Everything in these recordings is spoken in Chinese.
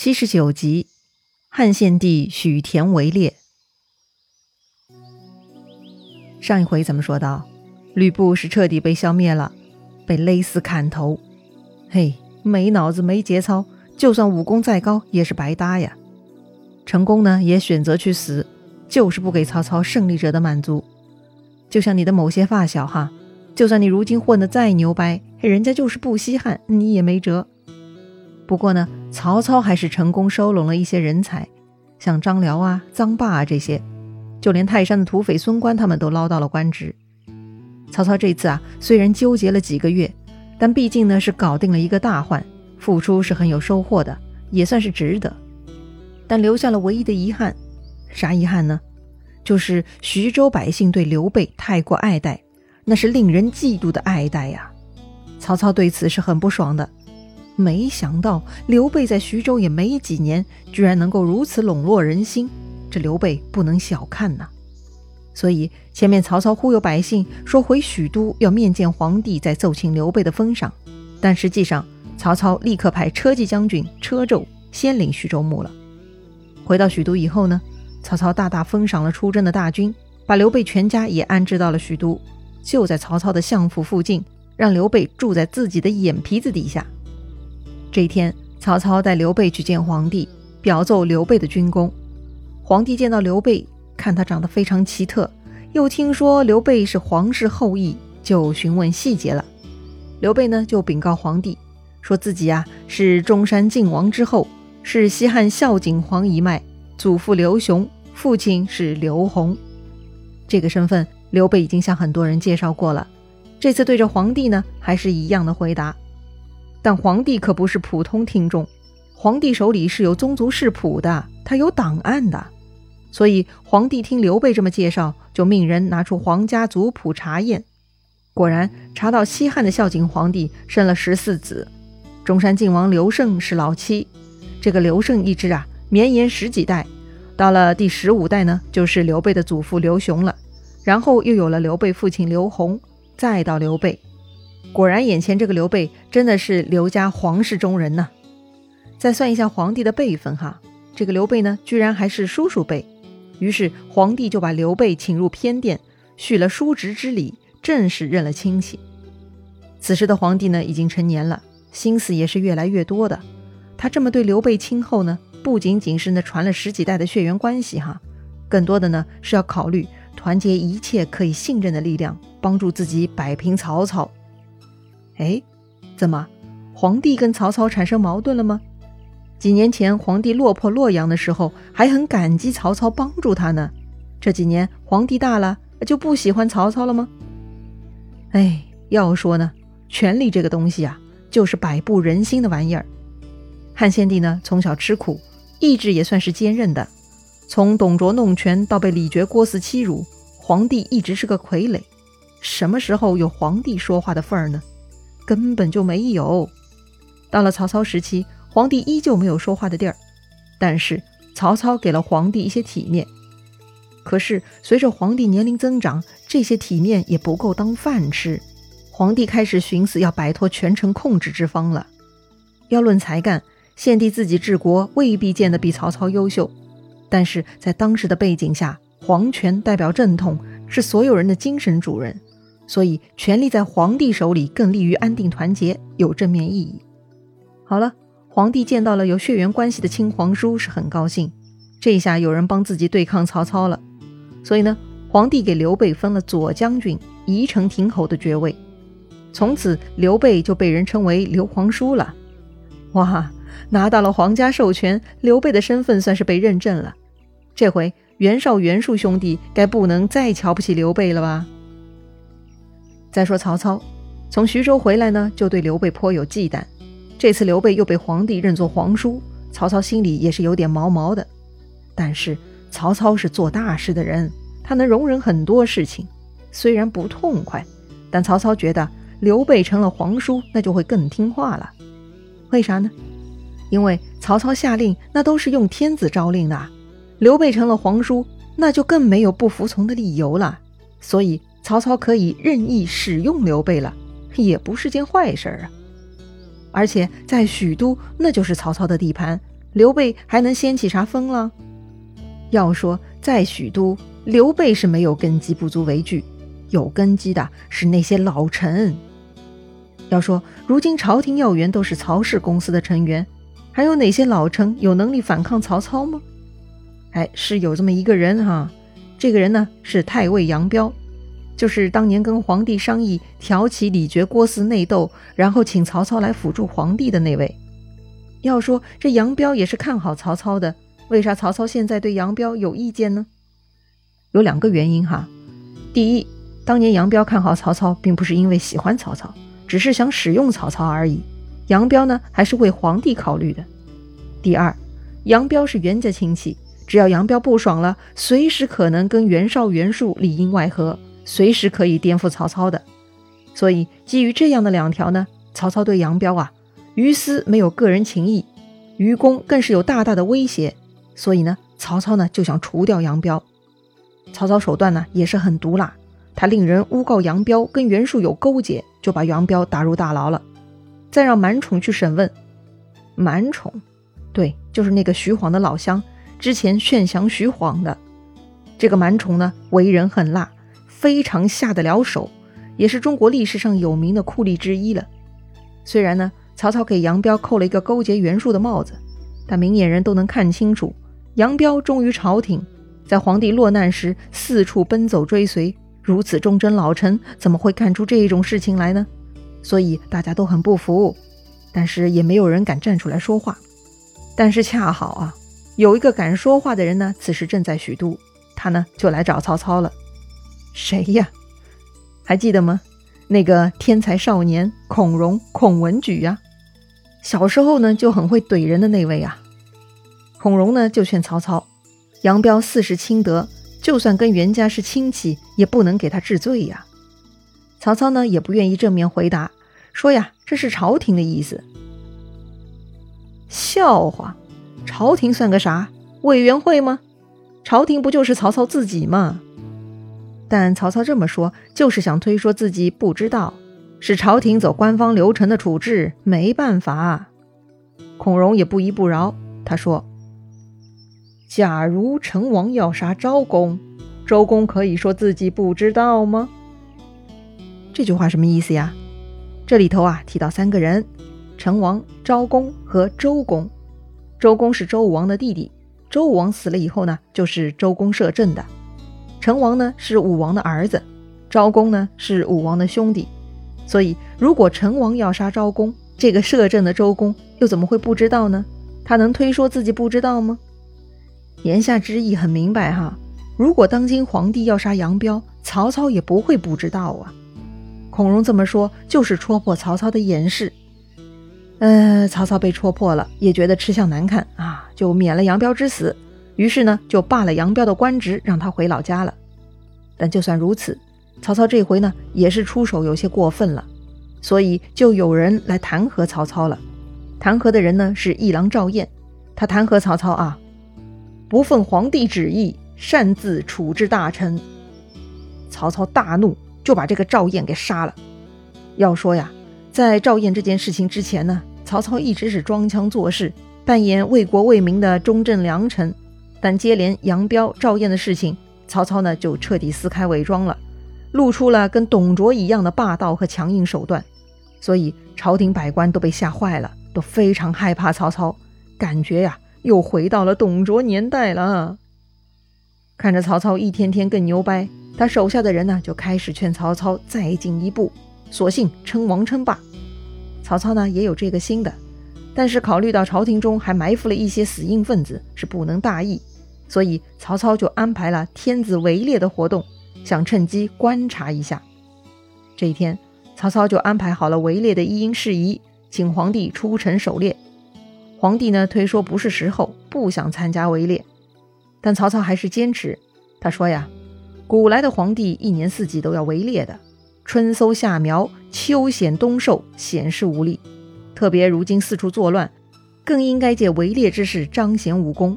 七十九集，汉献帝许田围猎。上一回咱们说到，吕布是彻底被消灭了，被勒死砍头。嘿，没脑子没节操，就算武功再高也是白搭呀。成功呢，也选择去死，就是不给曹操胜利者的满足。就像你的某些发小哈，就算你如今混得再牛掰，人家就是不稀罕，你也没辙。不过呢。曹操还是成功收拢了一些人才，像张辽啊、臧霸啊这些，就连泰山的土匪孙关他们都捞到了官职。曹操这次啊，虽然纠结了几个月，但毕竟呢是搞定了一个大患，付出是很有收获的，也算是值得。但留下了唯一的遗憾，啥遗憾呢？就是徐州百姓对刘备太过爱戴，那是令人嫉妒的爱戴呀。曹操对此是很不爽的。没想到刘备在徐州也没几年，居然能够如此笼络人心，这刘备不能小看呐。所以前面曹操忽悠百姓说回许都要面见皇帝，再奏请刘备的封赏，但实际上曹操立刻派车骑将军车胄先领徐州牧了。回到许都以后呢，曹操大大封赏了出征的大军，把刘备全家也安置到了许都，就在曹操的相府附近，让刘备住在自己的眼皮子底下。这一天，曹操带刘备去见皇帝，表奏刘备的军功。皇帝见到刘备，看他长得非常奇特，又听说刘备是皇室后裔，就询问细节了。刘备呢，就禀告皇帝，说自己啊是中山靖王之后，是西汉孝景皇一脉，祖父刘雄，父亲是刘宏。这个身份，刘备已经向很多人介绍过了。这次对着皇帝呢，还是一样的回答。但皇帝可不是普通听众，皇帝手里是有宗族世谱的，他有档案的，所以皇帝听刘备这么介绍，就命人拿出皇家族谱查验。果然查到西汉的孝景皇帝生了十四子，中山靖王刘胜是老七，这个刘胜一支啊绵延十几代，到了第十五代呢，就是刘备的祖父刘雄了，然后又有了刘备父亲刘宏，再到刘备。果然，眼前这个刘备真的是刘家皇室中人呢。再算一下皇帝的辈分哈，这个刘备呢，居然还是叔叔辈。于是皇帝就把刘备请入偏殿，续了叔侄之礼，正式认了亲戚。此时的皇帝呢，已经成年了，心思也是越来越多的。他这么对刘备亲厚呢，不仅仅是那传了十几代的血缘关系哈，更多的呢是要考虑团结一切可以信任的力量，帮助自己摆平曹操。哎，怎么，皇帝跟曹操产生矛盾了吗？几年前皇帝落魄洛阳的时候，还很感激曹操帮助他呢。这几年皇帝大了，就不喜欢曹操了吗？哎，要说呢，权力这个东西啊，就是摆布人心的玩意儿。汉献帝呢，从小吃苦，意志也算是坚韧的。从董卓弄权到被李傕郭汜欺辱，皇帝一直是个傀儡。什么时候有皇帝说话的份儿呢？根本就没有。到了曹操时期，皇帝依旧没有说话的地儿，但是曹操给了皇帝一些体面。可是随着皇帝年龄增长，这些体面也不够当饭吃。皇帝开始寻思要摆脱权臣控制之方了。要论才干，献帝自己治国未必见得比曹操优秀，但是在当时的背景下，皇权代表正统，是所有人的精神主人。所以，权力在皇帝手里更利于安定团结，有正面意义。好了，皇帝见到了有血缘关系的亲皇叔，是很高兴。这下有人帮自己对抗曹操了。所以呢，皇帝给刘备封了左将军、宜城亭侯的爵位。从此，刘备就被人称为刘皇叔了。哇，拿到了皇家授权，刘备的身份算是被认证了。这回袁绍、袁术兄弟该不能再瞧不起刘备了吧？再说曹操，从徐州回来呢，就对刘备颇有忌惮。这次刘备又被皇帝认作皇叔，曹操心里也是有点毛毛的。但是曹操是做大事的人，他能容忍很多事情，虽然不痛快，但曹操觉得刘备成了皇叔，那就会更听话了。为啥呢？因为曹操下令，那都是用天子诏令的。刘备成了皇叔，那就更没有不服从的理由了。所以。曹操可以任意使用刘备了，也不是件坏事啊。而且在许都，那就是曹操的地盘，刘备还能掀起啥风浪？要说在许都，刘备是没有根基，不足为惧；有根基的是那些老臣。要说如今朝廷要员都是曹氏公司的成员，还有哪些老臣有能力反抗曹操吗？哎，是有这么一个人哈，这个人呢是太尉杨彪，就是当年跟皇帝商议挑起李傕郭汜内斗，然后请曹操来辅助皇帝的那位。要说这杨彪也是看好曹操的，为啥曹操现在对杨彪有意见呢？有两个原因哈。第一，当年杨彪看好曹操，并不是因为喜欢曹操，只是想使用曹操而已。杨彪呢，还是为皇帝考虑的。第二，杨彪是袁家亲戚，只要杨彪不爽了，随时可能跟袁绍、袁术里应外合，随时可以颠覆曹操的。所以基于这样的两条呢，曹操对杨彪啊。于私没有个人情谊，于公更是有大大的威胁，所以呢，曹操呢就想除掉杨彪。曹操手段呢也是很毒辣，他令人诬告杨彪跟袁术有勾结，就把杨彪打入大牢了，再让满宠去审问。满宠，对，就是那个徐晃的老乡，之前劝降徐晃的这个满宠呢，为人狠辣，非常下得了手，也是中国历史上有名的酷吏之一了。虽然呢。曹操给杨彪扣了一个勾结袁术的帽子，但明眼人都能看清楚，杨彪忠于朝廷，在皇帝落难时四处奔走追随，如此忠贞老臣，怎么会干出这种事情来呢？所以大家都很不服，但是也没有人敢站出来说话。但是恰好啊，有一个敢说话的人呢，此时正在许都，他呢就来找曹操了。谁呀？还记得吗？那个天才少年孔融，孔文举呀。小时候呢就很会怼人的那位啊，孔融呢就劝曹操，杨彪四世亲德，就算跟袁家是亲戚，也不能给他治罪呀。曹操呢也不愿意正面回答，说呀这是朝廷的意思。笑话，朝廷算个啥？委员会吗？朝廷不就是曹操自己吗？但曹操这么说，就是想推说自己不知道。是朝廷走官方流程的处置，没办法。孔融也不依不饶，他说：“假如成王要杀昭公，周公可以说自己不知道吗？”这句话什么意思呀？这里头啊提到三个人：成王、昭公和周公。周公是周武王的弟弟，周武王死了以后呢，就是周公摄政的。成王呢是武王的儿子，昭公呢是武王的兄弟。所以，如果成王要杀昭公，这个摄政的周公又怎么会不知道呢？他能推说自己不知道吗？言下之意很明白哈。如果当今皇帝要杀杨彪，曹操也不会不知道啊。孔融这么说，就是戳破曹操的掩饰。呃，曹操被戳破了，也觉得吃相难看啊，就免了杨彪之死。于是呢，就罢了杨彪的官职，让他回老家了。但就算如此。曹操这回呢，也是出手有些过分了，所以就有人来弹劾曹操了。弹劾的人呢是议郎赵燕，他弹劾曹操啊，不奉皇帝旨意，擅自处置大臣。曹操大怒，就把这个赵燕给杀了。要说呀，在赵燕这件事情之前呢，曹操一直是装腔作势，扮演为国为民的忠正良臣。但接连杨彪、赵燕的事情，曹操呢就彻底撕开伪装了。露出了跟董卓一样的霸道和强硬手段，所以朝廷百官都被吓坏了，都非常害怕曹操，感觉呀又回到了董卓年代了。看着曹操一天天更牛掰，他手下的人呢就开始劝曹操再进一步，索性称王称霸。曹操呢也有这个心的，但是考虑到朝廷中还埋伏了一些死硬分子，是不能大意，所以曹操就安排了天子围猎的活动。想趁机观察一下。这一天，曹操就安排好了围猎的一应事宜，请皇帝出城狩猎。皇帝呢推说不是时候，不想参加围猎。但曹操还是坚持。他说呀：“古来的皇帝一年四季都要围猎的，春搜夏苗，秋显冬狩，显示武力。特别如今四处作乱，更应该借围猎之势彰显武功。”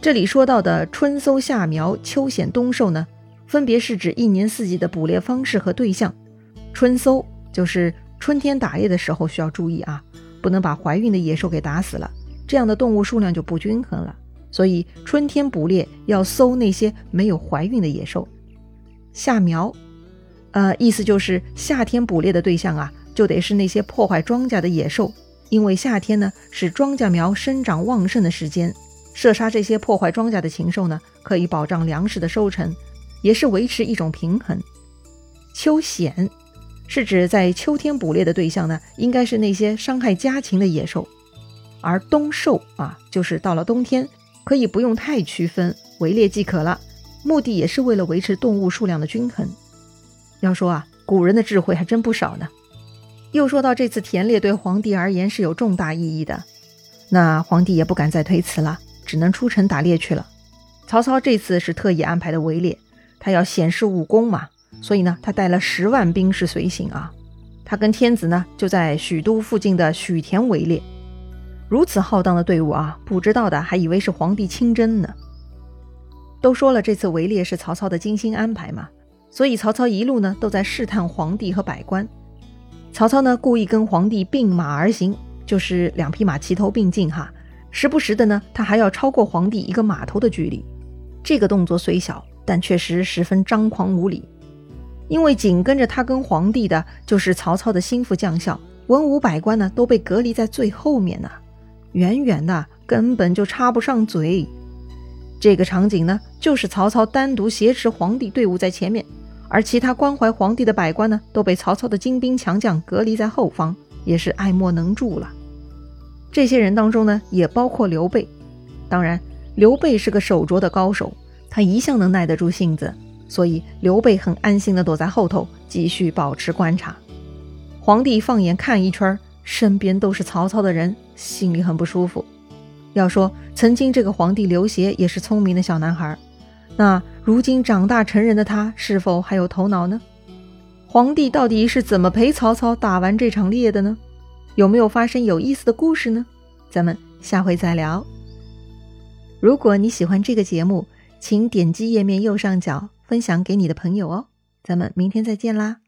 这里说到的春搜夏苗，秋显冬狩呢？分别是指一年四季的捕猎方式和对象。春搜就是春天打猎的时候需要注意啊，不能把怀孕的野兽给打死了，这样的动物数量就不均衡了。所以春天捕猎要搜那些没有怀孕的野兽，夏苗，呃，意思就是夏天捕猎的对象啊，就得是那些破坏庄稼的野兽，因为夏天呢是庄稼苗生长旺盛的时间，射杀这些破坏庄稼的禽兽呢，可以保障粮食的收成，也是维持一种平衡。秋险，是指在秋天捕猎的对象呢，应该是那些伤害家禽的野兽，而冬狩啊，就是到了冬天。可以不用太区分，围猎即可了。目的也是为了维持动物数量的均衡。要说啊，古人的智慧还真不少呢。又说到这次田猎对皇帝而言是有重大意义的，那皇帝也不敢再推辞了，只能出城打猎去了。曹操这次是特意安排的围猎，他要显示武功嘛，所以呢，他带了十万兵士随行啊。他跟天子呢就在许都附近的许田围猎。如此浩荡的队伍啊，不知道的还以为是皇帝亲征呢。都说了，这次围猎是曹操的精心安排嘛，所以曹操一路呢都在试探皇帝和百官。曹操呢故意跟皇帝并马而行，就是两匹马齐头并进哈，时不时的呢他还要超过皇帝一个马头的距离。这个动作虽小，但确实十分张狂无礼。因为紧跟着他跟皇帝的就是曹操的心腹将校，文武百官呢都被隔离在最后面呢。远远的，根本就插不上嘴。这个场景呢，就是曹操单独挟持皇帝队伍在前面，而其他关怀皇帝的百官呢，都被曹操的精兵强将隔离在后方，也是爱莫能助了。这些人当中呢，也包括刘备。当然，刘备是个手拙的高手，他一向能耐得住性子，所以刘备很安心地躲在后头，继续保持观察。皇帝放眼看一圈。身边都是曹操的人，心里很不舒服。要说曾经这个皇帝刘协也是聪明的小男孩，那如今长大成人的他是否还有头脑呢？皇帝到底是怎么陪曹操打完这场猎的呢？有没有发生有意思的故事呢？咱们下回再聊。如果你喜欢这个节目，请点击页面右上角分享给你的朋友哦。咱们明天再见啦！